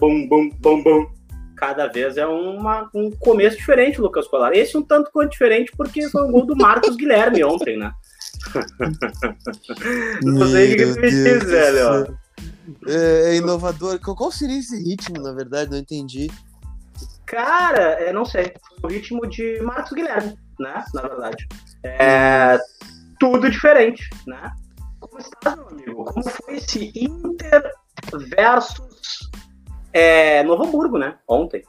Bum, bum, bum, bum. Cada vez é uma, um começo diferente, Lucas Colar. Esse um tanto quanto diferente, porque foi o gol do Marcos Guilherme ontem, né? Não sei o que me diz, velho. É, é, inovador. Qual seria esse ritmo, na verdade? Não entendi. Cara, é, não sei. O ritmo de Marcos Guilherme, né? Na verdade. É tudo diferente, né? Meu amigo? Como foi esse Inter versus é, Novo Hamburgo, né? Ontem.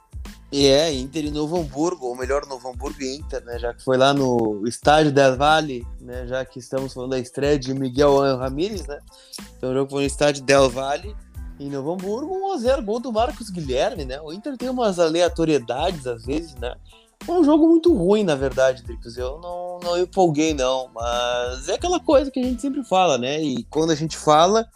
É, Inter e Novo Hamburgo, ou melhor, Novo Hamburgo e Inter, né? Já que foi lá no estádio Del Valle, né? Já que estamos falando da estreia de Miguel Ramírez, né? Então o jogo foi no estádio Del Valle em Novo Hamburgo, 1x0, gol do Marcos Guilherme, né? O Inter tem umas aleatoriedades às vezes, né? Um jogo muito ruim, na verdade, Dricos. Eu não, não empolguei, não. Mas é aquela coisa que a gente sempre fala, né? E quando a gente fala,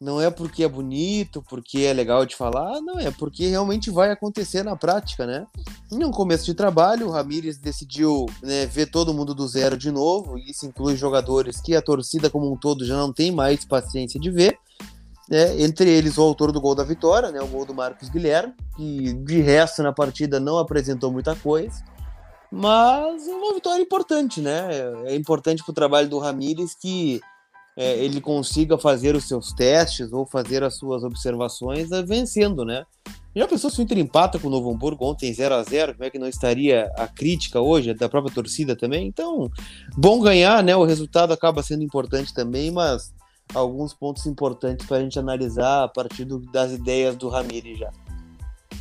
não é porque é bonito, porque é legal de falar, não, é porque realmente vai acontecer na prática, né? Em um começo de trabalho, o Ramires decidiu né, ver todo mundo do zero de novo, e isso inclui jogadores que a torcida como um todo já não tem mais paciência de ver né? entre eles o autor do gol da vitória, né? o gol do Marcos Guilherme, que de resto na partida não apresentou muita coisa, mas é uma vitória importante, né? É importante para o trabalho do Ramires que é, ele consiga fazer os seus testes ou fazer as suas observações é, vencendo, né? Já pensou se o Inter empata com o Novo Hamburgo ontem 0 a 0 Como é que não estaria a crítica hoje da própria torcida também? Então, bom ganhar, né? O resultado acaba sendo importante também, mas alguns pontos importantes para a gente analisar a partir do, das ideias do Ramires já.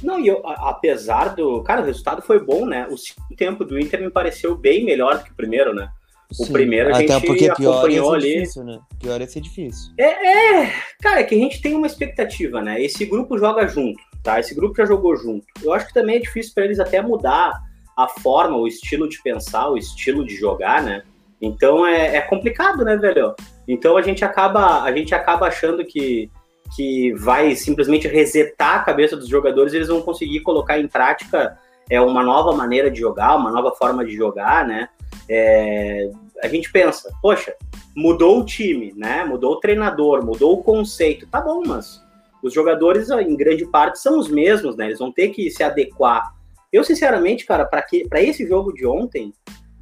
Não, e eu, apesar do. Cara, o resultado foi bom, né? O segundo tempo do Inter me pareceu bem melhor do que o primeiro, né? O Sim, primeiro a gente porque acompanhou ali. Difícil, né? Pior é ser difícil. É, é, cara, é que a gente tem uma expectativa, né? Esse grupo joga junto, tá? Esse grupo já jogou junto. Eu acho que também é difícil para eles até mudar a forma, o estilo de pensar, o estilo de jogar, né? Então é, é complicado, né, velho? Então a gente acaba, a gente acaba achando que, que vai simplesmente resetar a cabeça dos jogadores e eles vão conseguir colocar em prática é, uma nova maneira de jogar, uma nova forma de jogar, né? É, a gente pensa, poxa, mudou o time, né? Mudou o treinador, mudou o conceito, tá bom, mas os jogadores, em grande parte, são os mesmos, né? Eles vão ter que se adequar. Eu, sinceramente, cara, para esse jogo de ontem,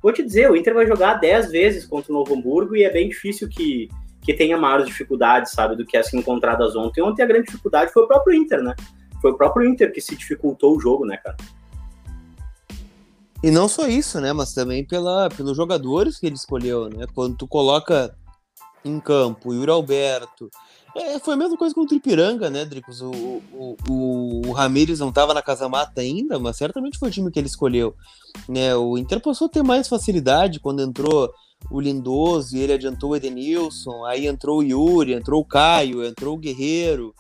Vou te dizer, o Inter vai jogar 10 vezes contra o Novo Hamburgo e é bem difícil que, que tenha maiores dificuldades, sabe, do que as encontradas ontem. Ontem a grande dificuldade foi o próprio Inter, né? Foi o próprio Inter que se dificultou o jogo, né, cara? E não só isso, né, mas também pela, pelos jogadores que ele escolheu, né? Quando tu coloca em campo o Yuri Alberto, é, foi a mesma coisa com o Tripiranga, né, Dricos? O, o, o, o Ramires não estava na Casa Mata ainda, mas certamente foi o time que ele escolheu. Né, o Inter passou a ter mais facilidade quando entrou o Lindoso e ele adiantou o Edenilson, aí entrou o Yuri, entrou o Caio, entrou o Guerreiro,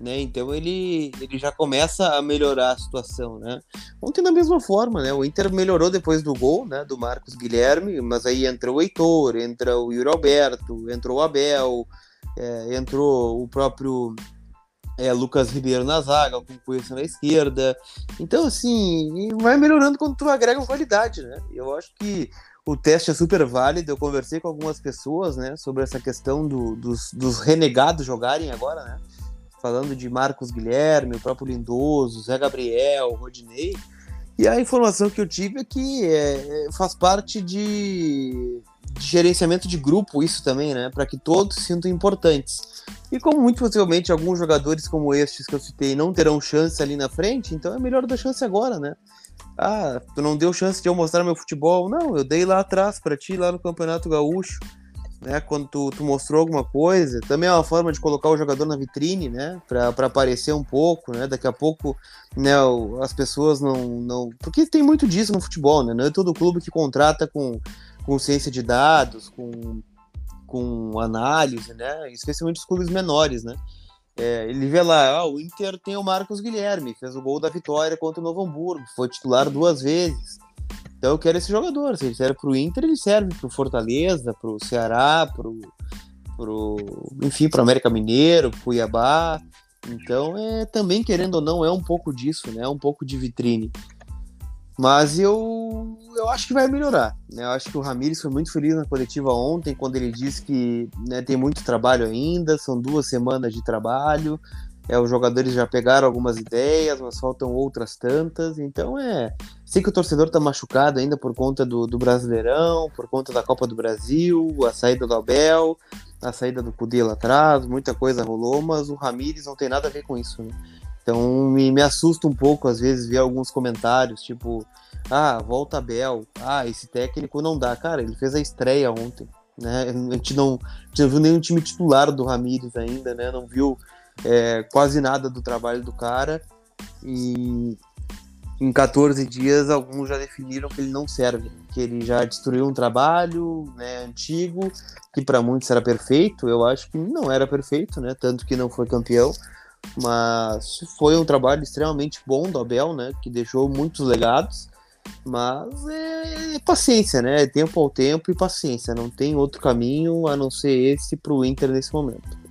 né? Então ele, ele já começa a melhorar a situação, né? Ontem da mesma forma, né? O Inter melhorou depois do gol, né? Do Marcos Guilherme, mas aí entrou o Heitor, entra o Yuri Alberto, entrou o Abel, é, entrou o próprio é, Lucas Ribeiro na zaga, com Coelho na esquerda. Então, assim, vai melhorando quando tu agrega qualidade, né? Eu acho que o teste é super válido. Eu conversei com algumas pessoas, né, sobre essa questão do, dos, dos renegados jogarem agora, né? Falando de Marcos Guilherme, o próprio Lindoso, Zé Gabriel, Rodinei. E a informação que eu tive é que é, faz parte de de gerenciamento de grupo isso também, né? Para que todos se sintam importantes. E como muito possivelmente alguns jogadores como estes que eu citei não terão chance ali na frente, então é melhor dar chance agora, né? Ah, tu não deu chance de eu mostrar meu futebol. Não, eu dei lá atrás para ti, lá no Campeonato Gaúcho, né? Quando tu, tu, mostrou alguma coisa. Também é uma forma de colocar o jogador na vitrine, né? Para aparecer um pouco, né? Daqui a pouco, né? As pessoas não, não. Porque tem muito disso no futebol, né? Não é todo clube que contrata com com ciência de dados, com, com análise, né? Especialmente os clubes menores, né? É, ele vê lá, o Inter tem o Marcos Guilherme, fez o gol da vitória contra o Novo Hamburgo, foi titular duas vezes. Então eu quero esse jogador. Se ele serve para o Inter, ele serve para o Fortaleza, para o Ceará, para pro, enfim, para o América Mineiro, pro Cuiabá. Então é também querendo ou não é um pouco disso, né? É um pouco de vitrine. Mas eu eu acho que vai melhorar. Né? Eu acho que o Ramires foi muito feliz na coletiva ontem, quando ele disse que né, tem muito trabalho ainda, são duas semanas de trabalho. É, os jogadores já pegaram algumas ideias, mas faltam outras tantas. Então é. Sei que o torcedor tá machucado ainda por conta do, do Brasileirão, por conta da Copa do Brasil, a saída do Abel, a saída do Cudê lá atrás, muita coisa rolou, mas o Ramires não tem nada a ver com isso. Né? Então me, me assusta um pouco, às vezes, ver alguns comentários, tipo, ah, volta Abel, ah, esse técnico não dá. Cara, ele fez a estreia ontem. Né? A gente não, a gente não viu nenhum time titular do Ramires ainda, né? Não viu é, quase nada do trabalho do cara. E em 14 dias alguns já definiram que ele não serve, que ele já destruiu um trabalho né, antigo que para muitos era perfeito, eu acho que não era perfeito, né, tanto que não foi campeão, mas foi um trabalho extremamente bom do Abel, né, que deixou muitos legados, mas é, é paciência, né, é tempo ao tempo e paciência, não tem outro caminho a não ser esse para o Inter nesse momento.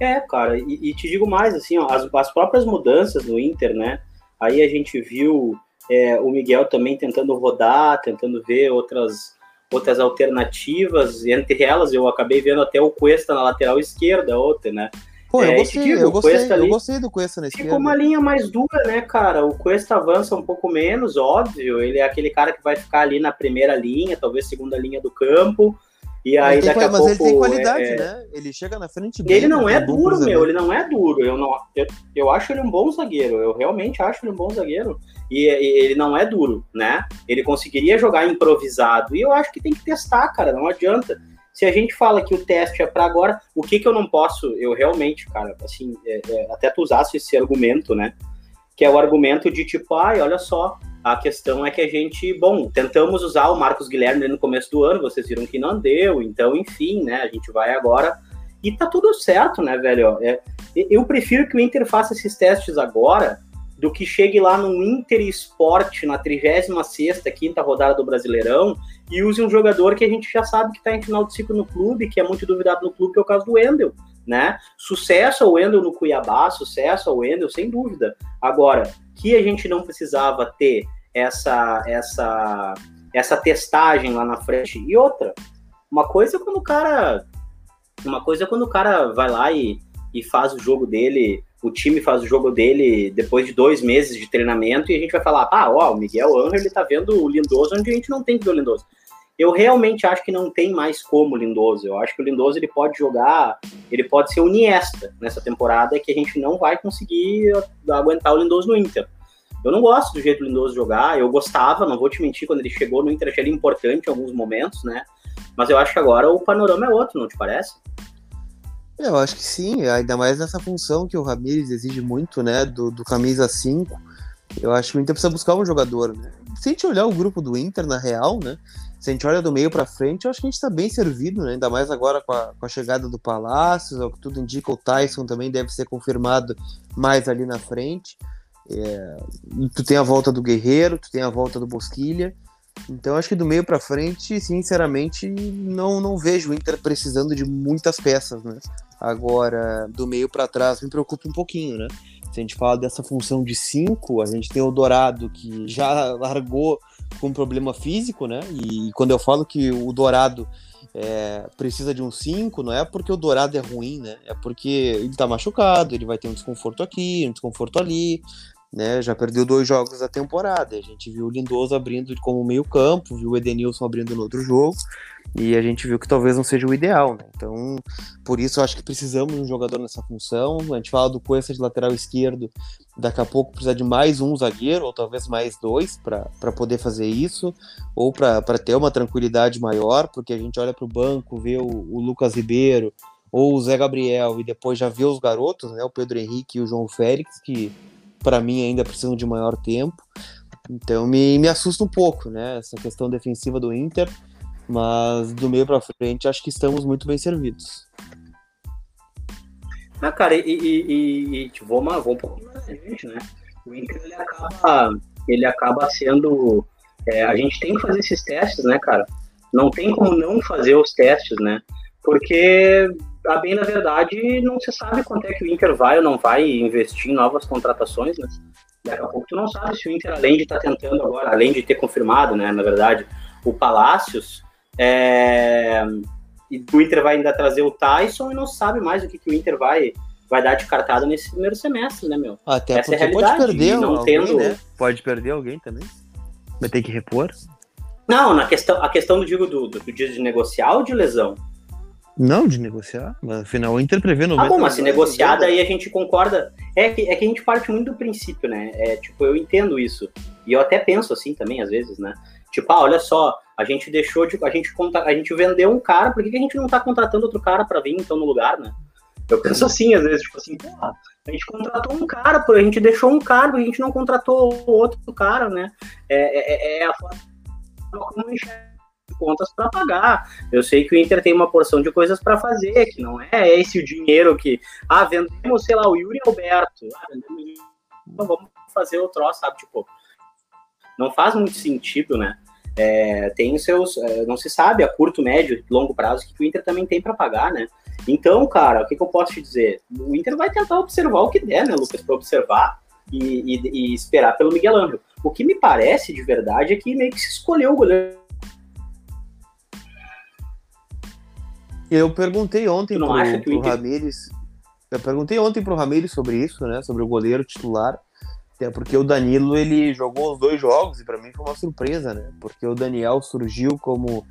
É, cara, e, e, te digo mais, assim, ó, as, as próprias mudanças no Inter, né? Aí a gente viu é, o Miguel também tentando rodar, tentando ver outras, outras alternativas, entre elas eu acabei vendo até o Cuesta na lateral esquerda, outra, né? Pô, eu, é, gostei, digo, eu, gostei, ali, eu gostei do Cuesta esquerda. Ficou uma linha mais dura, né, cara? O Cuesta avança um pouco menos, óbvio. Ele é aquele cara que vai ficar ali na primeira linha, talvez segunda linha do campo. E aí, daqui a mas pouco, ele tem qualidade, é, né? Ele chega na frente bem, Ele não é duro, meu, ele não é duro. Eu, não, eu, eu acho ele um bom zagueiro, eu realmente acho ele um bom zagueiro. E, e, ele não é duro, né? Ele conseguiria jogar improvisado. E eu acho que tem que testar, cara, não adianta. Se a gente fala que o teste é para agora, o que que eu não posso, eu realmente, cara, assim, é, é, até tu usasse esse argumento, né? Que é o argumento de tipo, ai, olha só, a questão é que a gente, bom, tentamos usar o Marcos Guilherme no começo do ano, vocês viram que não deu, então, enfim, né? A gente vai agora e tá tudo certo, né, velho? É, eu prefiro que o Inter faça esses testes agora do que chegue lá no Inter Esporte na 36 quinta rodada do Brasileirão e use um jogador que a gente já sabe que está em final de ciclo no clube, que é muito duvidado no clube, que é o caso do Wendel, né? Sucesso ao Wendel no Cuiabá, sucesso ao Wendel, sem dúvida. Agora, que a gente não precisava ter essa essa essa testagem lá na frente. E outra, uma coisa é quando o cara uma coisa é quando o cara vai lá e, e faz o jogo dele, o time faz o jogo dele depois de dois meses de treinamento e a gente vai falar, ah, ó, o Miguel Angel ele tá vendo o Lindoso onde a gente não tem que ver o Lindoso. Eu realmente acho que não tem mais como o Lindoso. Eu acho que o Lindoso ele pode jogar, ele pode ser o Niesta nessa temporada que a gente não vai conseguir aguentar o Lindoso no Inter. Eu não gosto do jeito do Lindoso jogar, eu gostava, não vou te mentir, quando ele chegou no Inter, achei ele importante em alguns momentos, né? Mas eu acho que agora o panorama é outro, não te parece? Eu acho que sim, ainda mais nessa função que o Ramires exige muito, né, do, do camisa 5. Eu acho que o Inter precisa buscar um jogador, né? Se a gente olhar o grupo do Inter, na real, né, se a gente olha do meio para frente, eu acho que a gente está bem servido, né? ainda mais agora com a, com a chegada do Palácio, o que tudo indica, o Tyson também deve ser confirmado mais ali na frente. É, tu tem a volta do Guerreiro, tu tem a volta do Bosquilha. Então acho que do meio para frente, sinceramente, não, não vejo o Inter precisando de muitas peças, né? Agora, do meio para trás me preocupa um pouquinho, né? Se a gente fala dessa função de 5, a gente tem o Dourado que já largou com problema físico, né? E quando eu falo que o Dourado é, precisa de um 5, não é porque o Dourado é ruim, né? É porque ele tá machucado, ele vai ter um desconforto aqui, um desconforto ali, né? Já perdeu dois jogos da temporada. A gente viu o Lindoso abrindo como meio-campo, viu o Edenilson abrindo no outro jogo, e a gente viu que talvez não seja o ideal, né? Então, por isso eu acho que precisamos de um jogador nessa função. A gente fala do Cuesta de lateral esquerdo, daqui a pouco precisa de mais um zagueiro, ou talvez mais dois, para poder fazer isso, ou para ter uma tranquilidade maior, porque a gente olha para o banco, vê o, o Lucas Ribeiro ou o Zé Gabriel, e depois já vê os garotos, né? O Pedro Henrique e o João Félix, que para mim ainda precisam de maior tempo. Então me, me assusta um pouco, né? Essa questão defensiva do Inter, mas do meio para frente acho que estamos muito bem servidos. Ah, cara, e, e, e tipo, vamos, vamos um pouco mais gente, né? O Inter ele acaba, ele acaba sendo. É, a gente tem que fazer esses testes, né, cara? Não tem como não fazer os testes, né? Porque a bem na verdade, não se sabe quanto é que o Inter vai ou não vai investir em novas contratações, né? Daqui a pouco tu não sabe se o Inter, além de estar tá tentando agora, além de ter confirmado, né, na verdade, o Palácios, é... e o Inter vai ainda trazer o Tyson e não sabe mais o que, que o Inter vai vai dar de cartada nesse primeiro semestre, né, meu? Até Essa é porque é pode perder não alguém, tendo... né? Pode perder alguém também. Vai ter que repor. Não, na questão, a questão do digo do, do, do dia de negociar ou de lesão? Não, de negociar. Mas afinal, o Inter prevê 90 Ah, bom, mas se negociar, daí a gente concorda. É que, é que a gente parte muito do princípio, né? É, tipo, eu entendo isso. E eu até penso assim também, às vezes, né? Tipo, ah, olha só, a gente deixou de. A gente, conta, a gente vendeu um cara, por que, que a gente não tá contratando outro cara para vir então no lugar, né? Eu penso assim, às vezes, tipo assim, porra, a gente contratou um cara, a gente deixou um cara, a gente não contratou outro cara, né? É, é, é a forma como enxerga contas para pagar. Eu sei que o Inter tem uma porção de coisas para fazer, que não é esse o dinheiro que, ah, vendemos, sei lá, o Yuri Alberto, ah, vendemos, vamos fazer o troço, sabe? Tipo, não faz muito sentido, né? É, tem seus, é, não se sabe a curto, médio, longo prazo que o Inter também tem para pagar, né? Então, cara, o que, que, eu posso te dizer? O Inter vai tentar observar o que der, né, Lucas, para observar e, e, e, esperar pelo Miguel Ângelo. O que me parece de verdade é que meio que se escolheu o goleiro Eu perguntei ontem pro, pro Inter... Ramires. Eu perguntei ontem pro Ramires sobre isso, né? Sobre o goleiro titular. Até porque o Danilo ele jogou os dois jogos e para mim foi uma surpresa, né? Porque o Daniel surgiu como,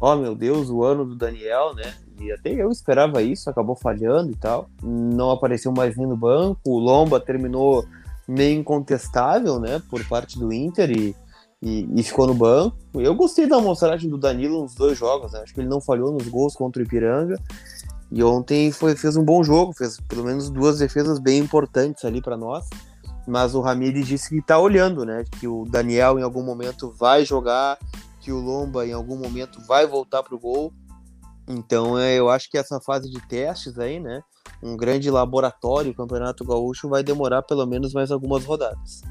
ó oh, meu Deus, o ano do Daniel, né? E até eu esperava isso, acabou falhando e tal. Não apareceu mais nem no banco. O Lomba terminou meio incontestável, né? Por parte do Inter e e, e, ficou no banco. Eu gostei da amostragem do Danilo nos dois jogos, né? acho que ele não falhou nos gols contra o Ipiranga. E ontem foi, fez um bom jogo, fez pelo menos duas defesas bem importantes ali para nós. Mas o Ramires disse que está olhando, né? Que o Daniel em algum momento vai jogar, que o Lomba em algum momento vai voltar pro gol. Então é, eu acho que essa fase de testes aí, né? Um grande laboratório, o Campeonato Gaúcho vai demorar pelo menos mais algumas rodadas.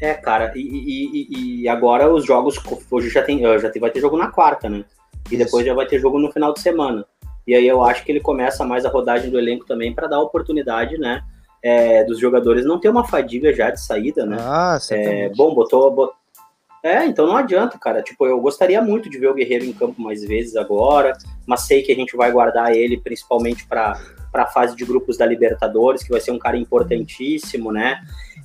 É, cara, e, e, e, agora os jogos, hoje já tem, já tem, vai ter jogo na quarta, né? E depois já vai ter jogo no final de semana. E aí eu acho que ele começa mais a rodagem do elenco também para dar oportunidade, né? É, dos jogadores não ter uma fadiga já de saída, né? Ah, é, bom, botou, botou. É, então não adianta, cara. Tipo, eu gostaria muito de ver o Guerreiro em campo mais vezes agora, mas sei que a gente vai guardar ele principalmente para a fase de grupos da Libertadores, que vai ser um cara importantíssimo, né?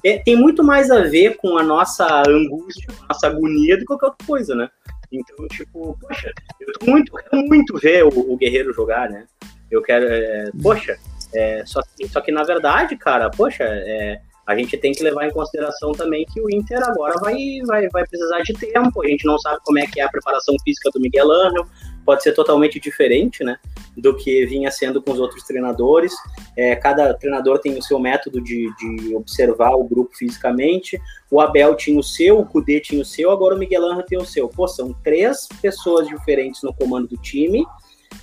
É, tem muito mais a ver com a nossa angústia, a nossa agonia do que qualquer outra coisa, né? Então, tipo, poxa, eu tô muito, quero muito ver o, o Guerreiro jogar, né? Eu quero, é, poxa, é, só, só que na verdade, cara, poxa, é, a gente tem que levar em consideração também que o Inter agora vai, vai, vai precisar de tempo, a gente não sabe como é que é a preparação física do Miguel Angel, pode ser totalmente diferente, né, do que vinha sendo com os outros treinadores. É, cada treinador tem o seu método de, de, observar o grupo fisicamente. O Abel tinha o seu, o Cudê tinha o seu, agora o Miguel Angel tem o seu. Pô, são três pessoas diferentes no comando do time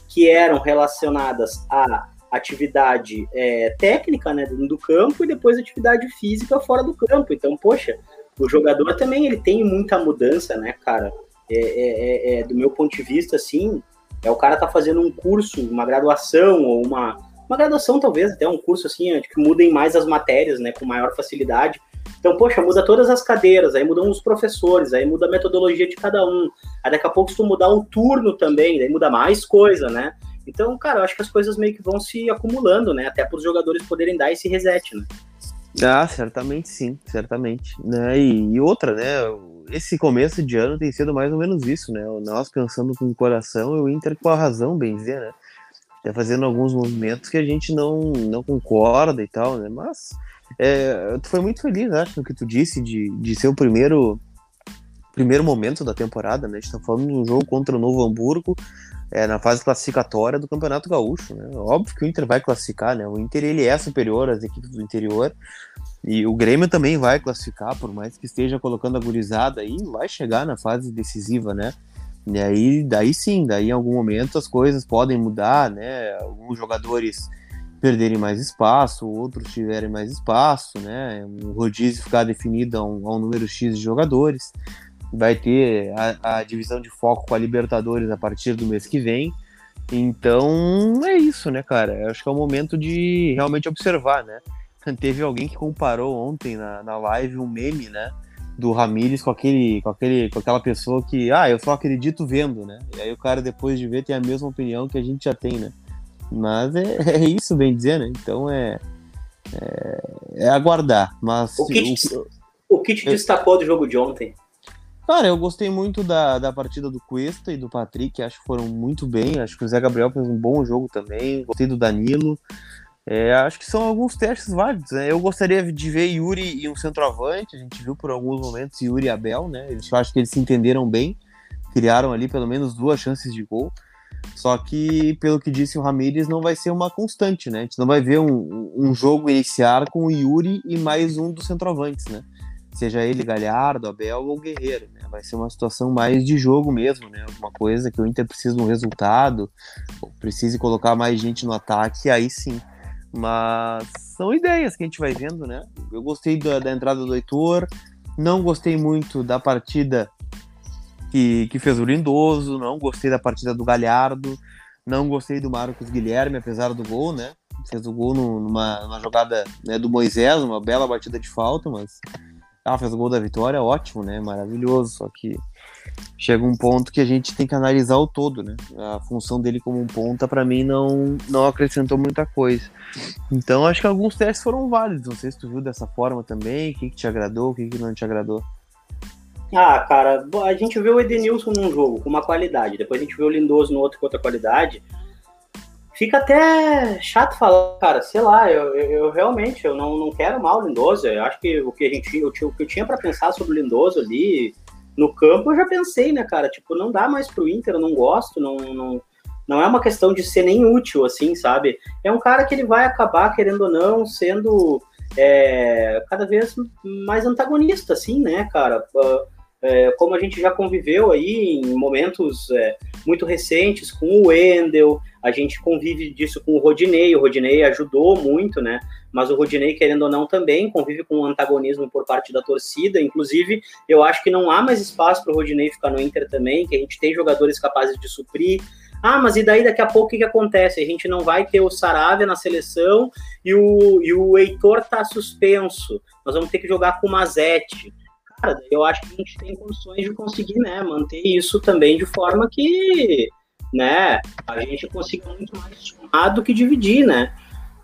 que eram relacionadas à atividade é, técnica, né, do campo e depois atividade física fora do campo. Então, poxa, o jogador também ele tem muita mudança, né, cara? É, é, é, é, do meu ponto de vista, assim, é o cara tá fazendo um curso, uma graduação ou uma, uma graduação talvez até um curso assim que mudem mais as matérias, né, com maior facilidade. Então, poxa, muda todas as cadeiras, aí mudam os professores, aí muda a metodologia de cada um. Aí daqui a pouco se tu mudar o turno também, daí muda mais coisa, né? Então, cara, eu acho que as coisas meio que vão se acumulando, né? Até para os jogadores poderem dar esse reset, né? Ah, certamente sim, certamente. Né? E, e outra, né? esse começo de ano tem sido mais ou menos isso, né? Nós pensando com o coração e o Inter com a razão, bem dizer, né? Já fazendo alguns movimentos que a gente não, não concorda e tal, né? Mas é, tu foi muito feliz, acho, né, no que tu disse de, de ser o primeiro primeiro momento da temporada, né? A gente tá falando de um jogo contra o Novo Hamburgo, é, na fase classificatória do Campeonato Gaúcho, né? Óbvio que o Inter vai classificar, né? O Inter ele é superior às equipes do interior, e o Grêmio também vai classificar, por mais que esteja colocando a gurizada aí, vai chegar na fase decisiva, né? E aí, daí sim, daí em algum momento as coisas podem mudar, né? Alguns jogadores perderem mais espaço, outros tiverem mais espaço, né? O rodízio ficar definido a um, a um número X de jogadores. Vai ter a, a, divisão de foco com a Libertadores a partir do mês que vem. Então é isso, né, cara? Eu acho que é o momento de realmente observar, né? Teve alguém que comparou ontem na, na live um meme, né? Do Ramires com aquele, com aquele, com aquela pessoa que, ah, eu só acredito vendo, né? E aí o cara depois de ver tem a mesma opinião que a gente já tem, né? Mas é, é isso, bem dizer, né? Então é, é, é aguardar. Mas o que te, o, o que te destacou do jogo de ontem? Cara, eu gostei muito da, da partida do Cuesta e do Patrick, acho que foram muito bem. Acho que o Zé Gabriel fez um bom jogo também. Gostei do Danilo. É, acho que são alguns testes válidos. Né? Eu gostaria de ver Yuri e um centroavante. A gente viu por alguns momentos Yuri e Abel, né? Eu acho que eles se entenderam bem. Criaram ali pelo menos duas chances de gol. Só que, pelo que disse o Ramires, não vai ser uma constante, né? A gente não vai ver um, um jogo iniciar com Yuri e mais um dos centroavantes, né? Seja ele Galhardo, Abel ou Guerreiro, né? Vai ser uma situação mais de jogo mesmo, né? Alguma coisa que o Inter precisa de um resultado, ou precise colocar mais gente no ataque, aí sim. Mas são ideias que a gente vai vendo, né? Eu gostei da, da entrada do Heitor, não gostei muito da partida que, que fez o Lindoso, não gostei da partida do Galhardo, não gostei do Marcos Guilherme, apesar do gol, né? Fez o gol numa, numa jogada né, do Moisés, uma bela batida de falta, mas ah, fez o gol da vitória, ótimo, né? Maravilhoso. Só que chega um ponto que a gente tem que analisar o todo, né? A função dele como um ponta, para mim, não, não acrescentou muita coisa. Então, acho que alguns testes foram válidos. Não sei se tu viu dessa forma também. O que, que te agradou, o que, que não te agradou. Ah, cara, a gente viu o Edenilson num jogo com uma qualidade. Depois a gente viu o Lindoso no outro com outra qualidade fica até chato falar, cara, sei lá, eu, eu, eu, realmente eu não, não quero mal o Lindoso, eu acho que o que a gente, o que eu tinha para pensar sobre o Lindoso ali no campo, eu já pensei, né, cara, tipo, não dá mais pro Inter, eu não gosto, não, não, não é uma questão de ser nem útil, assim, sabe, é um cara que ele vai acabar, querendo ou não, sendo é, cada vez mais antagonista, assim, né, cara, uh, é, como a gente já conviveu aí em momentos é, muito recentes com o Wendel, a gente convive disso com o Rodinei, o Rodinei ajudou muito, né? Mas o Rodinei, querendo ou não, também convive com o antagonismo por parte da torcida. Inclusive, eu acho que não há mais espaço para o Rodinei ficar no Inter também, que a gente tem jogadores capazes de suprir. Ah, mas e daí daqui a pouco o que, que acontece? A gente não vai ter o Saravia na seleção e o, e o Heitor tá suspenso. Nós vamos ter que jogar com o Mazete cara, eu acho que a gente tem condições de conseguir, né, manter isso também de forma que, né, a gente consiga muito mais somar do que dividir, né.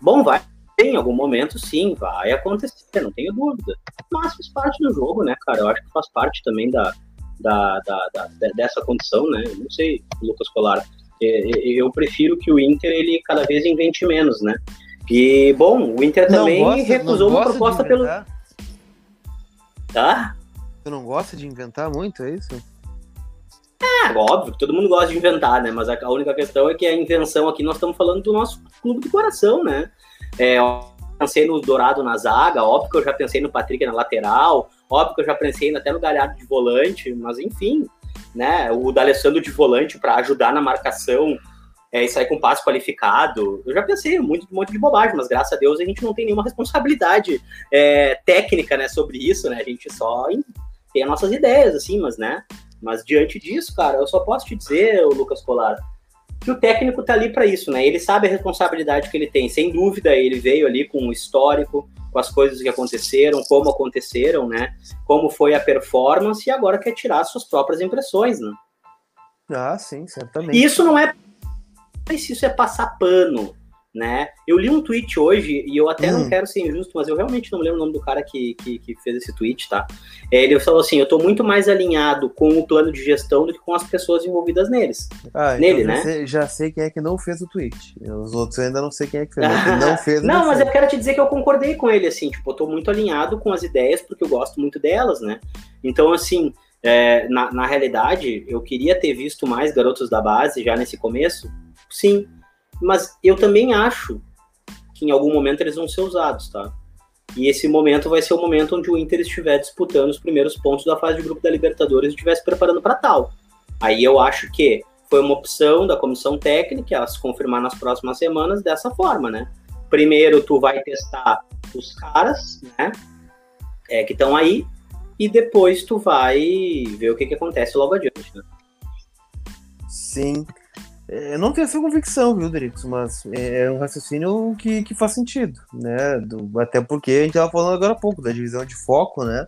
Bom, vai em algum momento, sim, vai acontecer, não tenho dúvida. Mas faz parte do jogo, né, cara? Eu acho que faz parte também da, da, da, da dessa condição, né? Eu não sei, Lucas Colar. Eu prefiro que o Inter ele cada vez invente menos, né? E, bom, o Inter também gosta, recusou uma proposta pelo. Tá? Tu não gosta de inventar muito, é isso? É, óbvio, todo mundo gosta de inventar, né? Mas a única questão é que a invenção aqui, nós estamos falando do nosso clube de coração, né? É, pensei no Dourado na zaga, óbvio que eu já pensei no Patrick na lateral, óbvio que eu já pensei até no Galhardo de volante, mas enfim, né? O D'Alessandro de volante para ajudar na marcação é, e sair com passe qualificado. Eu já pensei muito, um monte de bobagem, mas graças a Deus a gente não tem nenhuma responsabilidade é, técnica né, sobre isso, né? A gente só tem as nossas ideias, assim, mas, né? Mas diante disso, cara, eu só posso te dizer, o Lucas Colar, que o técnico tá ali para isso, né? Ele sabe a responsabilidade que ele tem. Sem dúvida, ele veio ali com o histórico, com as coisas que aconteceram, como aconteceram, né? Como foi a performance e agora quer tirar suas próprias impressões, né? Ah, sim, certamente. E isso não é se isso é passar pano, né? Eu li um tweet hoje, e eu até hum. não quero ser injusto, mas eu realmente não lembro o nome do cara que, que, que, fez esse tweet, tá? Ele falou assim: eu tô muito mais alinhado com o plano de gestão do que com as pessoas envolvidas neles. Ah, então Nele, então né? Sei, já sei quem é que não fez o tweet. Os outros eu ainda não sei quem é que fez. não fez. não, mas eu quero te dizer que eu concordei com ele, assim, tipo, eu tô muito alinhado com as ideias, porque eu gosto muito delas, né? Então, assim. É, na, na realidade, eu queria ter visto mais garotos da base já nesse começo, sim, mas eu também acho que em algum momento eles vão ser usados, tá? E esse momento vai ser o momento onde o Inter estiver disputando os primeiros pontos da fase de grupo da Libertadores e estiver se preparando para tal. Aí eu acho que foi uma opção da comissão técnica, ela se confirmar nas próximas semanas dessa forma, né? Primeiro tu vai testar os caras, né? É, que estão aí, e depois tu vai ver o que, que acontece logo adiante, né? Sim. É, eu não tenho essa convicção, viu, Drix? Mas é um raciocínio que, que faz sentido, né? Do, até porque a gente estava falando agora há pouco da divisão de foco, né?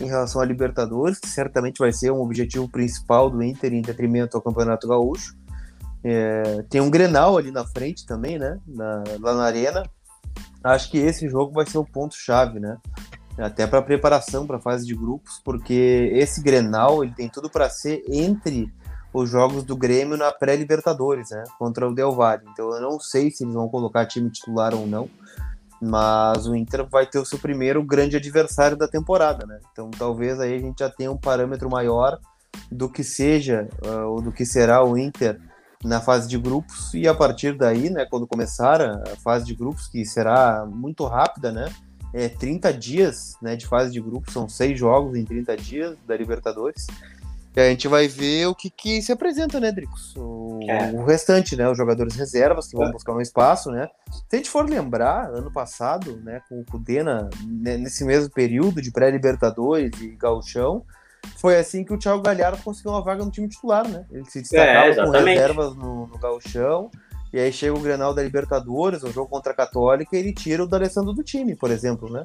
Em relação a Libertadores, que certamente vai ser um objetivo principal do Inter em detrimento ao Campeonato Gaúcho. É, tem um Grenal ali na frente também, né? Na, lá na Arena. Acho que esse jogo vai ser o ponto-chave, né? Até para preparação para a fase de grupos, porque esse Grenal ele tem tudo para ser entre os jogos do Grêmio na pré-Libertadores, né? Contra o Del Valle. Então eu não sei se eles vão colocar time titular ou não, mas o Inter vai ter o seu primeiro grande adversário da temporada, né? Então talvez aí a gente já tenha um parâmetro maior do que seja uh, ou do que será o Inter na fase de grupos e a partir daí, né, quando começar a fase de grupos, que será muito rápida, né? É 30 dias, né, de fase de grupos, são seis jogos em 30 dias da Libertadores. E a gente vai ver o que, que se apresenta, né, Dricos? O, é. o, restante, né? Os jogadores reservas que vão é. buscar um espaço, né? Se a gente for lembrar, ano passado, né, com o Cudena, né, nesse mesmo período de pré-Libertadores e gauchão, foi assim que o Thiago Galhardo conseguiu uma vaga no time titular, né? Ele se destacava é, com reservas no, no gauchão, e aí chega o Grenal da Libertadores, o jogo contra a Católica, e ele tira o D'Alessandro do time, por exemplo, né?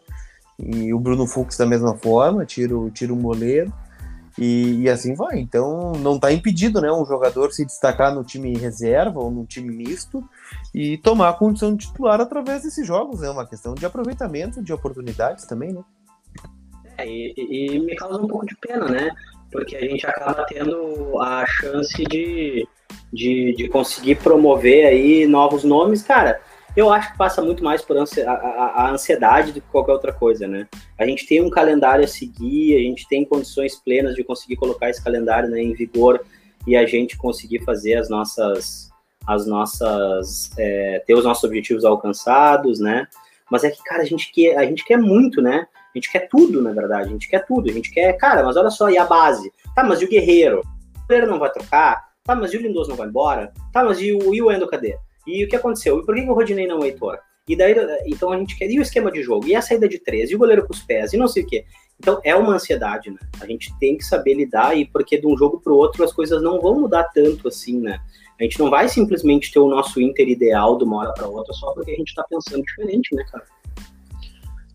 E o Bruno Fux da mesma forma, tira, tira o Moledo. E, e, assim vai. Então não está impedido né, um jogador se destacar no time reserva ou no time misto e tomar a condição de titular através desses jogos. É né? uma questão de aproveitamento de oportunidades também, né? É, e, e, me causa um pouco de pena, né? Porque a gente acaba tendo a chance de, de, de conseguir promover aí novos nomes, cara eu acho que passa muito mais por ansi a, a, a, ansiedade do que qualquer outra coisa, né? A gente tem um calendário a seguir, a gente tem condições plenas de conseguir colocar esse calendário né, em vigor e a gente conseguir fazer as nossas, as nossas, é, ter os nossos objetivos alcançados, né? Mas é que, cara, a gente quer, a gente quer muito, né? A gente quer tudo, na verdade, a gente quer tudo, a gente quer, cara, mas olha só, e a base? Tá, mas e o Guerreiro? O Guerreiro não vai trocar? Tá, mas e o Lindoso não vai embora? Tá, mas e o, e o Endo cadê? E o que aconteceu? E por que o Rodinei não é Heitor? E daí, então a gente quer. E o esquema de jogo? E a saída de três? E o goleiro com os pés? E não sei o quê. Então é uma ansiedade, né? A gente tem que saber lidar, e porque de um jogo para o outro as coisas não vão mudar tanto assim, né? A gente não vai simplesmente ter o nosso Inter ideal de uma hora para outra só porque a gente está pensando diferente, né, cara?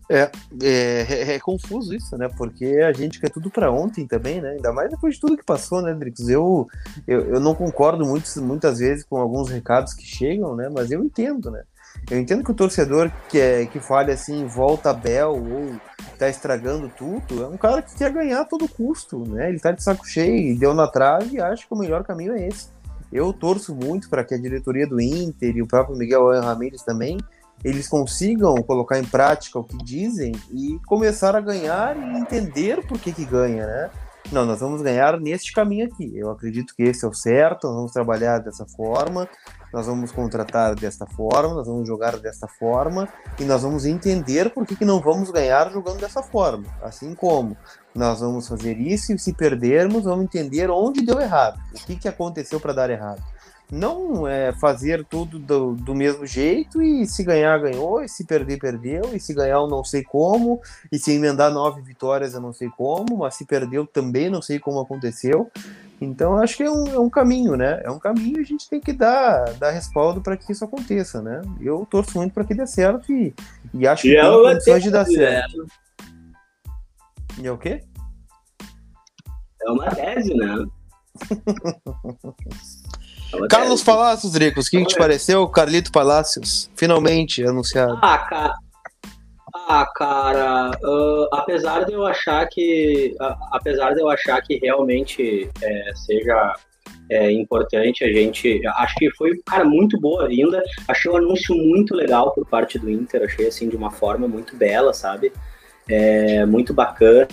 É, é, é, é, confuso isso, né? Porque a gente quer tudo para ontem também, né? Ainda mais depois de tudo que passou, né, Drix? Eu, eu, eu não concordo muito, muitas vezes com alguns recados que chegam, né? Mas eu entendo, né? Eu entendo que o torcedor que, é, que fale assim, volta a Bel ou tá estragando tudo, é um cara que quer ganhar a todo custo, né? Ele tá de saco cheio, deu na trave e acho que o melhor caminho é esse. Eu torço muito para que a diretoria do Inter e o próprio Miguel Ramírez também eles consigam colocar em prática o que dizem e começar a ganhar e entender por que que ganha, né? Não, nós vamos ganhar neste caminho aqui. Eu acredito que esse é o certo, nós vamos trabalhar dessa forma, nós vamos contratar desta forma, nós vamos jogar desta forma e nós vamos entender por que, que não vamos ganhar jogando dessa forma. Assim como nós vamos fazer isso e se perdermos, vamos entender onde deu errado, o que, que aconteceu para dar errado não é, fazer tudo do, do mesmo jeito e se ganhar, ganhou, e se perder, perdeu, e se ganhar eu não sei como, e se emendar nove vitórias eu não sei como, mas se perdeu também não sei como aconteceu. Então acho que é um, é um caminho, né? É um caminho e a gente tem que dar, dar respaldo para que isso aconteça, né? Eu torço muito para que dê certo e, e acho que e tem é condições de dar certo. E é o quê? É uma tese, né? Carlos Palácios, Ricos, o que, que te pareceu? Carlito Palácios, finalmente anunciado. Ah, cara. Ah, cara, uh, apesar de eu achar que, uh, apesar de eu achar que realmente é, seja é, importante, a gente, acho que foi, cara, muito boa vinda. Achei um anúncio muito legal por parte do Inter, achei assim de uma forma muito bela, sabe? É, muito bacana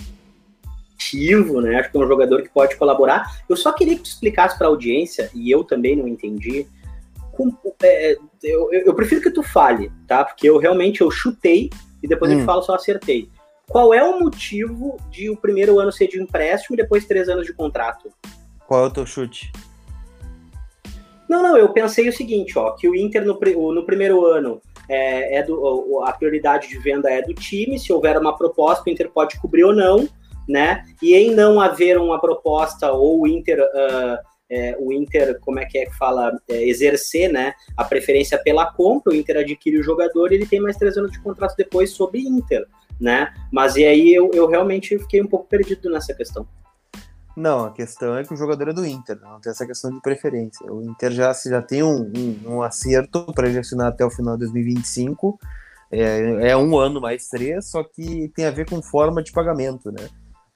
ativo, né? Acho que é um jogador que pode colaborar. Eu só queria que tu explicasse para a audiência, e eu também não entendi. Com, é, eu, eu, prefiro que tu fale, tá? Porque eu realmente eu chutei e depois hum. eu falo só acertei. Qual é o motivo de o primeiro ano ser de empréstimo e depois três anos de contrato? Qual é o teu chute? Não, não, eu pensei o seguinte, ó, que o Inter no, no primeiro ano é, é do, a prioridade de venda é do time, se houver uma proposta, o Inter pode cobrir ou não, né? E em não haver uma proposta ou Inter uh, é, o Inter, como é que é que fala, é, exercer né, a preferência pela compra, o Inter adquire o jogador e ele tem mais três anos de contrato depois sobre Inter, né? Mas e aí eu, eu realmente fiquei um pouco perdido nessa questão. Não, a questão é que o jogador é do Inter, não tem essa questão de preferência. O Inter já, já tem um, um, um acerto para ele assinar até o final de 2025. É, é um ano mais três, só que tem a ver com forma de pagamento, né?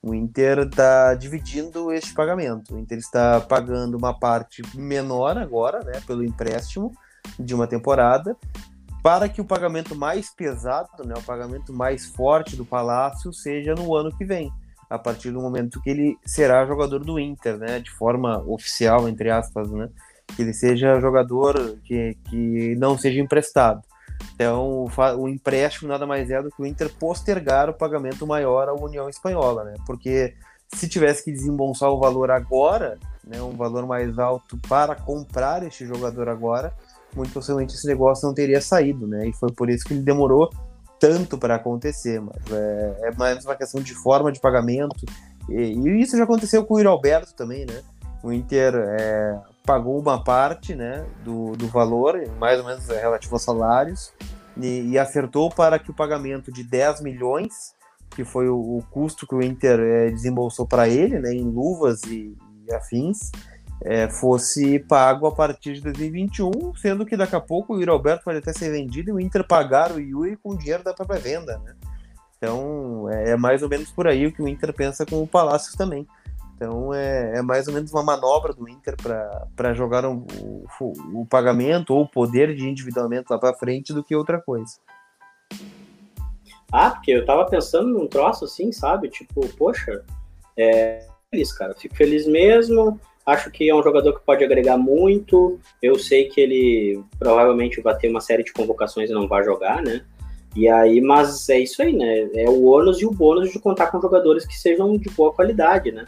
O Inter está dividindo este pagamento. O Inter está pagando uma parte menor agora, né, pelo empréstimo de uma temporada, para que o pagamento mais pesado, né, o pagamento mais forte do Palácio, seja no ano que vem, a partir do momento que ele será jogador do Inter, né, de forma oficial, entre aspas, né, que ele seja jogador que, que não seja emprestado. Então, o empréstimo nada mais é do que o Inter postergar o pagamento maior à União Espanhola, né? Porque se tivesse que desembolsar o valor agora, né, um valor mais alto para comprar este jogador agora, muito possivelmente esse negócio não teria saído, né? E foi por isso que ele demorou tanto para acontecer, mas é, é, mais uma questão de forma de pagamento. E, e, isso já aconteceu com o Yuri Alberto também, né? O Inter é, pagou uma parte né, do, do valor, mais ou menos relativo aos salários, e, e acertou para que o pagamento de 10 milhões, que foi o, o custo que o Inter é, desembolsou para ele, né, em luvas e, e afins, é, fosse pago a partir de 2021, sendo que daqui a pouco o Yuri Alberto pode até ser vendido e o Inter pagar o Yuri com o dinheiro da própria venda. Né? Então é, é mais ou menos por aí o que o Inter pensa com o Palácios também. Então é, é mais ou menos uma manobra do Inter para jogar um, o, o pagamento ou o poder de endividamento lá para frente do que outra coisa. Ah, porque eu tava pensando num troço assim, sabe? Tipo, poxa, é feliz, cara. Fico feliz mesmo. Acho que é um jogador que pode agregar muito. Eu sei que ele provavelmente vai ter uma série de convocações e não vai jogar, né? E aí, mas é isso aí, né? É o ônus e o bônus de contar com jogadores que sejam de boa qualidade, né?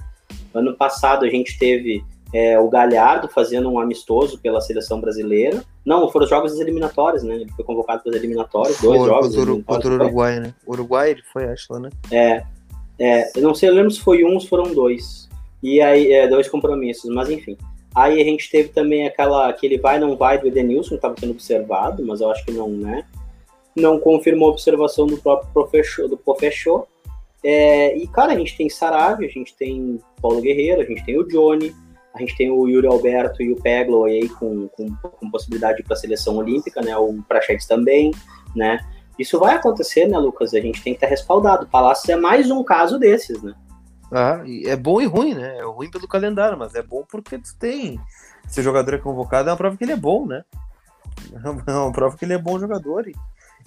Ano passado a gente teve é, o Galhardo fazendo um amistoso pela seleção brasileira. Não, foram os jogos eliminatórios, né? Ele foi convocado para os eliminatórios, dois foi, jogos. Contra o Uruguai, né? Uruguai ele foi, acho, né? É, é, eu não sei, eu lembro se foi um ou se foram dois. E aí, é, dois compromissos, mas enfim. Aí a gente teve também aquela, aquele vai não vai do Edenilson, que estava sendo observado, mas eu acho que não, né? Não confirmou a observação do próprio professor, do Professor. É, e, cara, a gente tem Saravia, a gente tem Paulo Guerreiro, a gente tem o Johnny, a gente tem o Yuri Alberto e o Peglo aí com, com, com possibilidade para a seleção olímpica, né? O Prachetes também, né? Isso vai acontecer, né, Lucas? A gente tem que estar respaldado. O Palácio é mais um caso desses, né? Ah, é bom e ruim, né? É ruim pelo calendário, mas é bom porque tu tem. Se o jogador é convocado, é uma prova que ele é bom, né? É uma prova que ele é bom jogador. E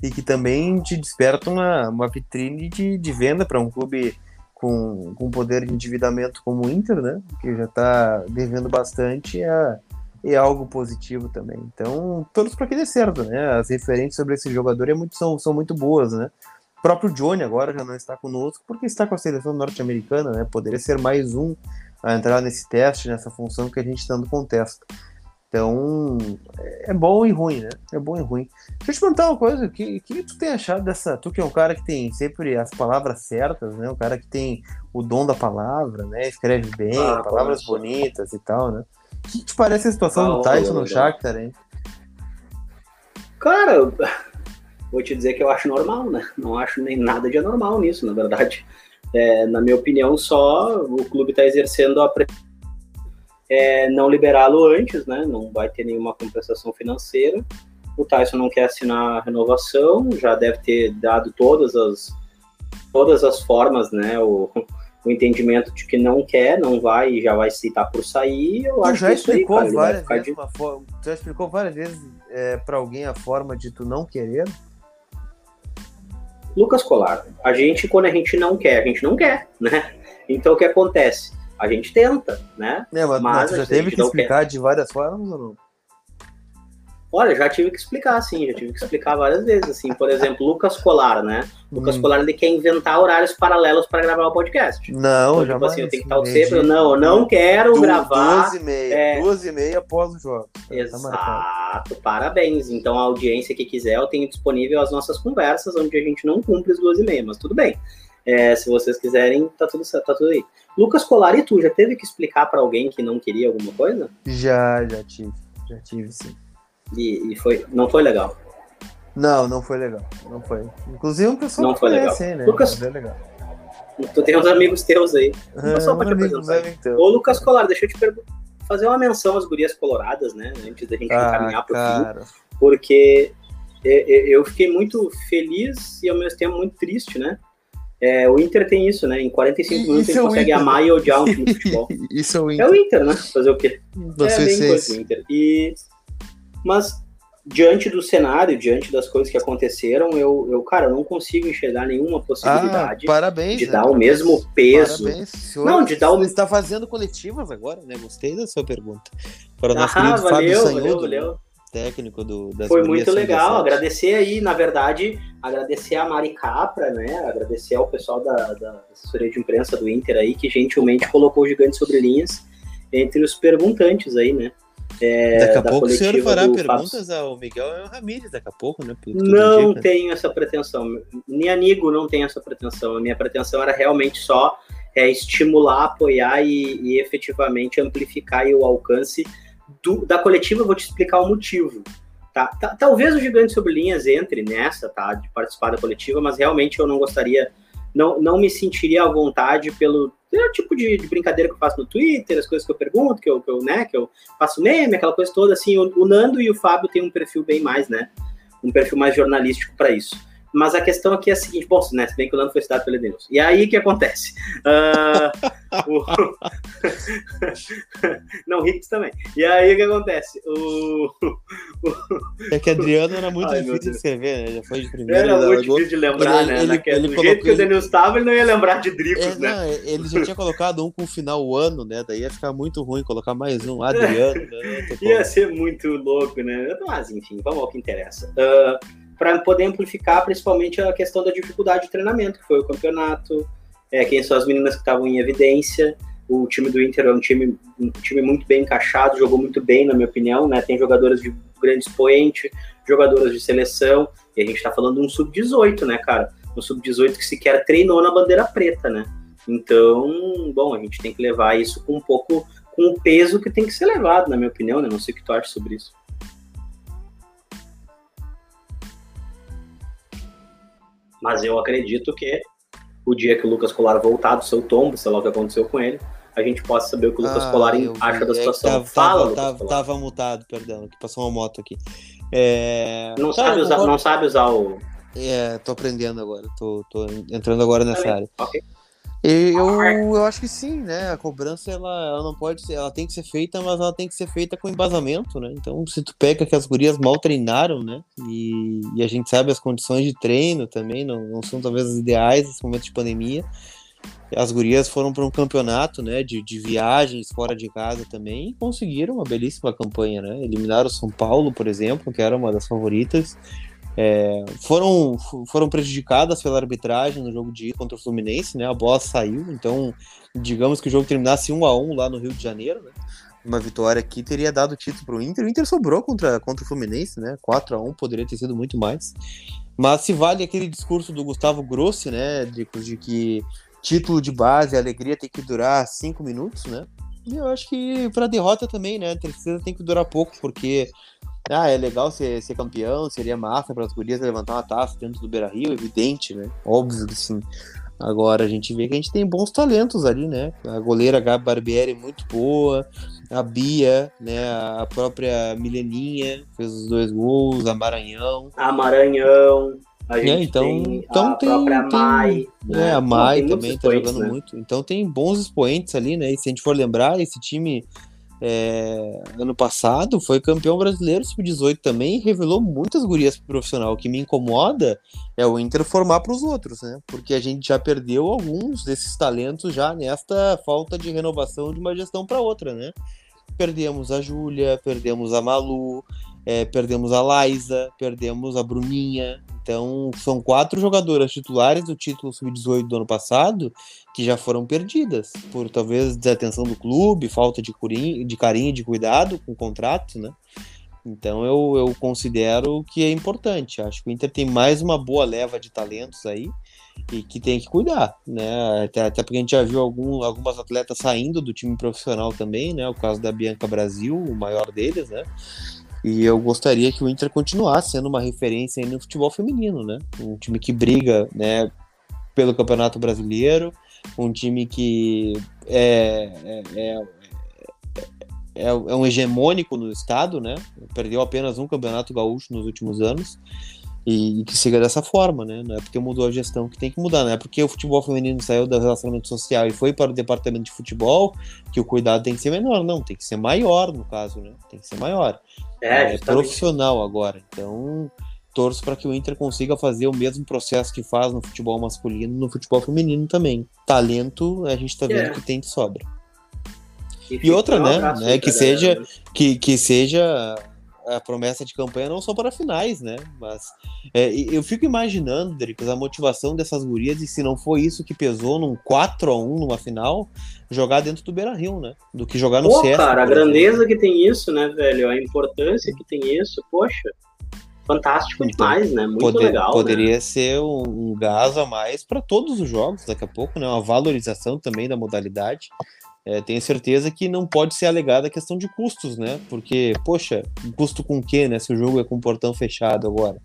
e que também te desperta uma, uma vitrine de, de venda para um clube com, com poder de endividamento como o Inter, né? Que já está devendo bastante, é, é algo positivo também. Então, todos para que dê certo, né? As referências sobre esse jogador é muito, são, são muito boas, né? O próprio Johnny agora já não está conosco porque está com a seleção norte-americana, né? Poderia ser mais um a entrar nesse teste, nessa função que a gente tanto contesta. Então, é bom e ruim, né? É bom e ruim. Deixa eu te perguntar uma coisa, o que, que tu tem achado dessa... Tu que é um cara que tem sempre as palavras certas, né? Um cara que tem o dom da palavra, né? Escreve bem, ah, palavras poxa. bonitas e tal, né? O que te parece a situação ah, do Tyson no Shakhtar, hein? Cara, vou te dizer que eu acho normal, né? Não acho nem nada de anormal nisso, na verdade. É, na minha opinião, só o clube está exercendo a é, não liberá-lo antes, né? Não vai ter nenhuma compensação financeira. O Tyson não quer assinar a renovação, já deve ter dado todas as todas as formas, né? O, o entendimento de que não quer, não vai e já vai se citar por sair. Eu tu acho já que explicou aí, cara, várias vezes de... forma, já explicou várias vezes é, para alguém a forma de tu não querer? Lucas Colar, a gente quando a gente não quer, a gente não quer, né? Então o que acontece? A gente tenta, né? É, mas, mas, já teve que explicar quer. de várias formas ou não? Olha, já tive que explicar, sim, já tive que explicar várias vezes, assim, por exemplo, Lucas Colar, né? Lucas hum. Colar, ele quer inventar horários paralelos para gravar o podcast. Não, então, jamais. Tipo assim, eu tenho que estar sempre, não, eu não quero du gravar... Duas e meia, é... duas e meia após o jogo. Tá Exato, parabéns. Então, a audiência que quiser, eu tenho disponível as nossas conversas, onde a gente não cumpre as duas e meia, mas tudo bem. É, se vocês quiserem, tá tudo, tá tudo aí. Lucas Colari, tu já teve que explicar para alguém que não queria alguma coisa? Já, já tive. Já tive, sim. E, e foi, não foi legal? Não, não foi legal. Não foi. Inclusive um pessoal não foi legal. né? Lucas... Mas é legal. Tu tem uns amigos teus aí. É, só pra te apresentar. Ô, Lucas Colari, deixa eu te perguntar fazer uma menção às gurias coloradas, né? Antes da gente ah, encaminhar pro cara. fim. Porque eu fiquei muito feliz e ao mesmo tempo muito triste, né? É, o Inter tem isso, né? Em 45 minutos isso ele é consegue Inter. amar e odiar um time de futebol. isso é o É o Inter, né? Fazer o quê? Você é bem coisa do Inter. E... Mas, diante do cenário, diante das coisas que aconteceram, eu, eu cara, eu não consigo enxergar nenhuma Ah, possibilidade parabéns. de né? dar o Parabéns. mesmo peso. Parabéns, senhor. Não, de dar o- Você está fazendo coletivas agora, né? Gostei da sua pergunta. Para o nosso Ah, querido Fábio valeu, Sanhudo, valeu, né? valeu. Técnico do, das Foi muito legal. 77. Agradecer aí, na verdade, agradecer a Mari Capra, né? Agradecer ao pessoal da, da assessoria de imprensa do Inter aí, que gentilmente colocou o Gigante sobre linhas entre os perguntantes aí, né? É, Daqui a da pouco o senhor fará perguntas ao Miguel Ramírez, daqui a pouco, né? Não indica. tenho essa pretensão. Nem amigo não tem essa pretensão. A minha pretensão era realmente só é, estimular, apoiar e, e efetivamente amplificar o alcance do- da coletiva. Eu vou te explicar o motivo. Tá? Talvez o Gigante Sobre Linhas entre nessa, tá? De participar da coletiva, mas realmente eu não gostaria, não, não me sentiria à vontade pelo, pelo tipo de, de brincadeira que eu faço no Twitter, as coisas que eu pergunto, que eu, que eu, né, que eu faço meme, aquela coisa toda, assim, o, o Nando e o Fábio têm um perfil bem mais, né? Um perfil mais jornalístico para isso. Mas a questão aqui é a seguinte, bom, né, se bem que o Nando foi citado pelo Edenilson. E aí o que acontece? Ah, o- Não, Hicks também. E aí o que acontece? O... É que Adriano era muito Ai, difícil de escrever, né? Já foi de primeira. Era muito difícil de lembrar, Ele- né? ele- Naquele- ele do colocou- jeito que o ele- Denilson estava, ele não ia lembrar de É, dribbles, né? não, ele já tinha colocado um com o final o ano, né? Daí ia ficar muito ruim colocar mais um, Adriano. né? Ia ser muito louco, né? Mas, enfim, vamos ao que interessa. Para poder amplificar, principalmente, a questão da dificuldade de treinamento, que foi o campeonato, é, quem são as meninas que estavam em evidência. O time do Inter é um time, um time muito bem encaixado, jogou muito bem, na minha opinião, né? Tem jogadoras de grande expoente, jogadoras de seleção, e a gente tá falando de um sub-18, né, cara? Um sub-18 que sequer treinou na bandeira preta, né? Então, bom, a gente tem que levar isso com um pouco com o peso que tem que ser levado, na minha opinião, né? Não sei o que tu acha sobre isso. Mas eu acredito que o dia que o Lucas Colar voltar do seu tombo, sei lá o que aconteceu com ele, a gente possa saber o que o Lucas Ah, Colar acha da É situação. Tava, Fala, tava, Lucas tava, mutado, perdão, que passou uma moto aqui. É... Não, Cara, sabe usar, não sabe usar o. É, tô aprendendo agora, tô, tô entrando agora nessa área. Ok. Eu, eu acho que sim, né? A cobrança ela, ela não pode ser, ela tem que ser feita, mas ela tem que ser feita com embasamento, né? Então, se tu pega que as gurias mal treinaram, né? E, e a gente sabe as condições de treino também não, não são talvez as ideais nesse momento de pandemia. As gurias foram para um campeonato, né? De, de viagens fora de casa também e conseguiram uma belíssima campanha, né? Eliminaram o São Paulo, por exemplo, que era uma das favoritas. É, foram, foram prejudicadas pela arbitragem no jogo de ida contra o Fluminense, né? A bola saiu, então digamos que o jogo terminasse 1 a 1 lá no Rio de Janeiro, né? Uma vitória aqui teria dado título para o Inter. O Inter sobrou contra, contra o Fluminense, né? 4 a 1 poderia ter sido muito mais. Mas se vale aquele discurso do Gustavo Grossi, né? De, de que título de base, alegria tem que durar 5 minutos, né? E eu acho que para derrota também, né? A tristeza tem que durar pouco, porque ah, é legal ser, ser campeão, seria massa para as gurias levantar uma taça dentro do Beira Rio, evidente, né? Óbvio que sim. Agora a gente vê que a gente tem bons talentos ali, né? A goleira Gabi Barbieri é muito boa, a Bia, né? A própria Mileninha fez os dois gols, a Maranhão. A Maranhão, a gente É, então, tem então a tem- própria tem- Mai. É, né? a Não, Mai também tá jogando né? muito. Então tem bons expoentes ali, né? E se a gente for lembrar, esse time é, ano passado foi campeão brasileiro sub-18 também e revelou muitas gurias pro profissional. O que me incomoda é o Inter formar para os outros, né? Porque a gente já perdeu alguns desses talentos já nesta falta de renovação de uma gestão para outra, né? Perdemos a Júlia, perdemos a Malu, é, perdemos a Laisa, perdemos a Bruninha. Então, são quatro jogadoras titulares do título sub-18 do ano passado que já foram perdidas por talvez desatenção do clube, falta de, curinho, de carinho de cuidado com o contrato, né? Então eu, eu considero que é importante. Acho que o Inter tem mais uma boa leva de talentos aí e que tem que cuidar, né? Até, até porque a gente já viu algum, algumas atletas saindo do time profissional também, né? O caso da Bianca Brasil, o maior deles, né? E eu gostaria que o Inter continuasse sendo uma referência no futebol feminino, né? Um time que briga, né, pelo Campeonato Brasileiro, um time que é, é, é, é, é um hegemônico no estado, né? Perdeu apenas um campeonato gaúcho nos últimos anos e, e, que siga dessa forma, né? Não é porque mudou a gestão que tem que mudar, não é porque o futebol feminino saiu do relacionamento social e foi para o departamento de futebol que o cuidado tem que ser menor, não, tem que ser maior no caso, né? Tem que ser maior. É, é profissional agora, então torço para que o Inter consiga fazer o mesmo processo que faz no futebol masculino, no futebol feminino também. Talento a gente está vendo é. que tem de sobra. E, e outra, né, né que seja que, que seja a promessa de campanha não só para finais, né? Mas é, eu fico imaginando, Dricos, a motivação dessas gurias, e se não foi isso que pesou num 4 a 1 numa final, jogar dentro do Beira Rio, né? Do que jogar no Pô, CS. Cara, a grandeza que tem isso, né, velho? A importância que tem isso, poxa. Fantástico então, demais, né? Muito poder, legal. Né? Poderia né? ser um, um gás a mais para todos os jogos daqui a pouco, né? Uma valorização também da modalidade. É, tenho certeza que não pode ser alegada a questão de custos, né? Porque, poxa, custo com o quê, né? Se o jogo é com portão fechado agora.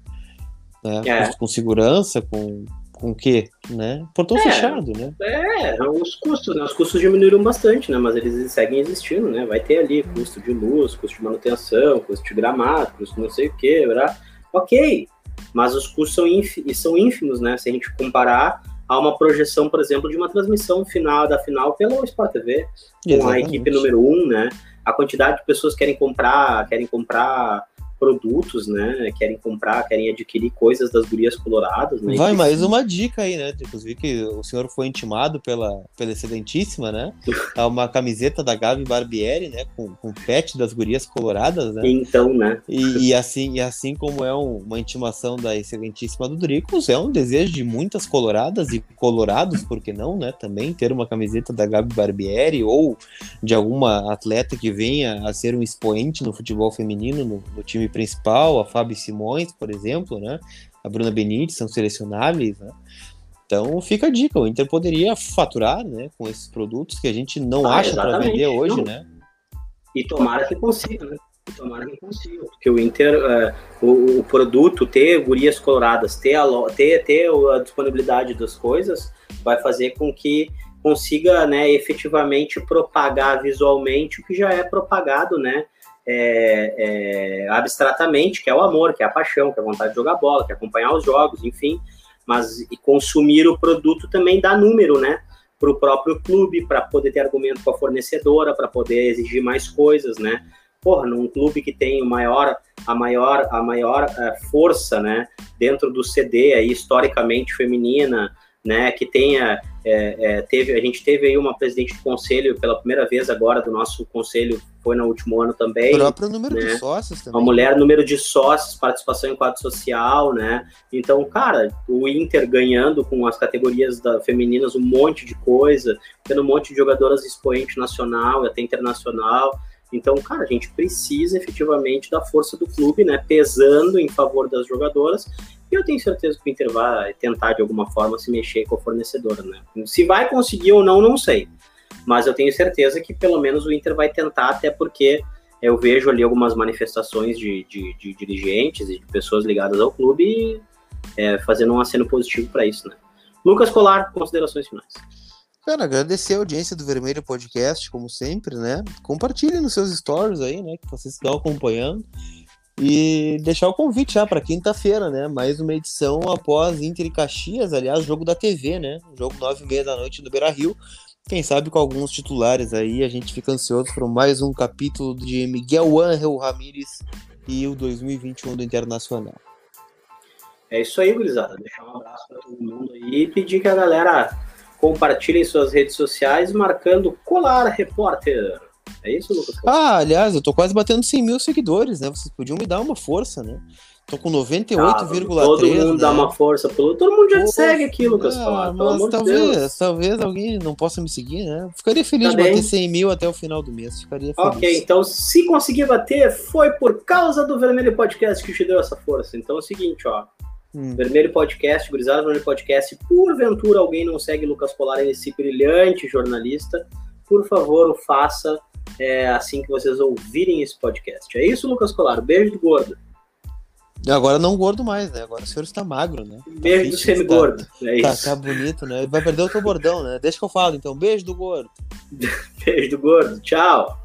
Né? É. Custo com segurança, com, com o quê? Né? Portão é, fechado, né? É, os custos, né? Os custos diminuíram bastante, né? Mas eles seguem existindo, né? Vai ter ali custo de luz, custo de manutenção, custo de gramado, custo não sei o quê, verdade? ok. Mas os custos são, são ínfimos, né? Se a gente comparar a uma projeção, por exemplo, de uma transmissão final da final pelo Sport TV, com Exatamente. a equipe número um, né? A quantidade de pessoas que querem comprar, querem comprar produtos, né? Querem comprar, querem adquirir coisas das gurias coloradas, né? Vai, mais uma dica aí, né? Inclusive que o senhor foi intimado pela, pela excelentíssima, né? A uma camiseta da Gabi Barbieri, né? Com, com pet das gurias coloradas, né? Então, né? E, e assim, e assim como é um, uma intimação da excelentíssima do Dricos, é um desejo de muitas coloradas e colorados, por que não, né? Também ter uma camiseta da Gabi Barbieri ou de alguma atleta que venha a ser um expoente no futebol feminino, no, no time principal, a Fábio Simões, por exemplo, né? A Bruna Benítez são selecionáveis, né? Então fica a dica, o Inter poderia faturar, né, com esses produtos que a gente não ah, acha para vender hoje, não. né? E tomara que consiga, né? E tomara que consiga, porque o Inter, uh, o, o, produto, ter gurias coloradas, ter a, ter, ter a disponibilidade das coisas, vai fazer com que consiga, né, efetivamente propagar visualmente o que já é propagado, né, é, é, abstratamente, que é o amor, que é a paixão, que é a vontade de jogar bola, que é acompanhar os jogos, enfim. Mas e consumir o produto também dá número, né? Para o próprio clube, para poder ter argumento com a fornecedora, para poder exigir mais coisas, né? Porra, num clube que tem o maior, a maior, a maior uh, força, né? Dentro do CD aí, historicamente feminina, né? Que tenha é, é, teve, a gente teve aí uma presidente do conselho pela primeira vez agora do nosso conselho, foi no último ano também. O próprio número né? de sócios também. Uma mulher, número de sócios, participação em quadro social, né? Então, cara, o Inter ganhando com as categorias da, femininas um monte de coisa, tendo um monte de jogadoras expoente nacional e até internacional. Então, cara, a gente precisa efetivamente da força do clube, né? Pesando em favor das jogadoras e eu tenho certeza que o Inter vai tentar de alguma forma se mexer com a fornecedora, né? Se vai conseguir ou não, não sei. Mas eu tenho certeza que pelo menos o Inter vai tentar, até porque eu vejo ali algumas manifestações de, de, de dirigentes e de pessoas ligadas ao clube é, fazendo um aceno positivo para isso, né? Lucas Colar, considerações finais. Cara, agradecer a audiência do Vermelho Podcast, como sempre, né? Compartilhe nos seus stories aí, né? Que vocês estão acompanhando. E deixar o convite já para quinta-feira, né? Mais uma edição após Inter e Caxias, aliás, jogo da TV, né? Jogo nove e meia da noite no Beira Rio. Quem sabe com alguns titulares aí, a gente fica ansioso por mais um capítulo de Miguel Ángel Ramírez e o 2021 do Internacional. É isso aí, gurizada. Deixar um abraço para todo mundo aí e pedir que a galera compartilhe suas redes sociais marcando Colar Repórter. É isso, Lucas? Ah, aliás, eu tô quase batendo 100 mil seguidores, né? Vocês podiam me dar uma força, né? Tô com 98,3. Ah, todo mundo né? dá uma força. Pelo... Todo mundo já Pô, segue aqui, Lucas. Ah, mas talvez, de talvez alguém não possa me seguir, né? Ficaria feliz tá de bater 100 mil até o final do mês. Ficaria feliz. Ok, então se conseguir bater, foi por causa do Vermelho Podcast que te deu essa força. Então é o seguinte, ó. Hum. Vermelho Podcast, Gurizada Vermelho Podcast. Porventura alguém não segue Lucas Colar, esse brilhante jornalista, por favor, o faça é, assim que vocês ouvirem esse podcast. É isso, Lucas Colar. Beijo do gordo. Agora não gordo mais, né? Agora o senhor está magro, né? Beijo tá do semi-gordo. Tá, é tá, tá, bonito, né? Vai perder o teu bordão, né? Deixa que eu falo, então. Beijo do gordo. Beijo do gordo. Tchau.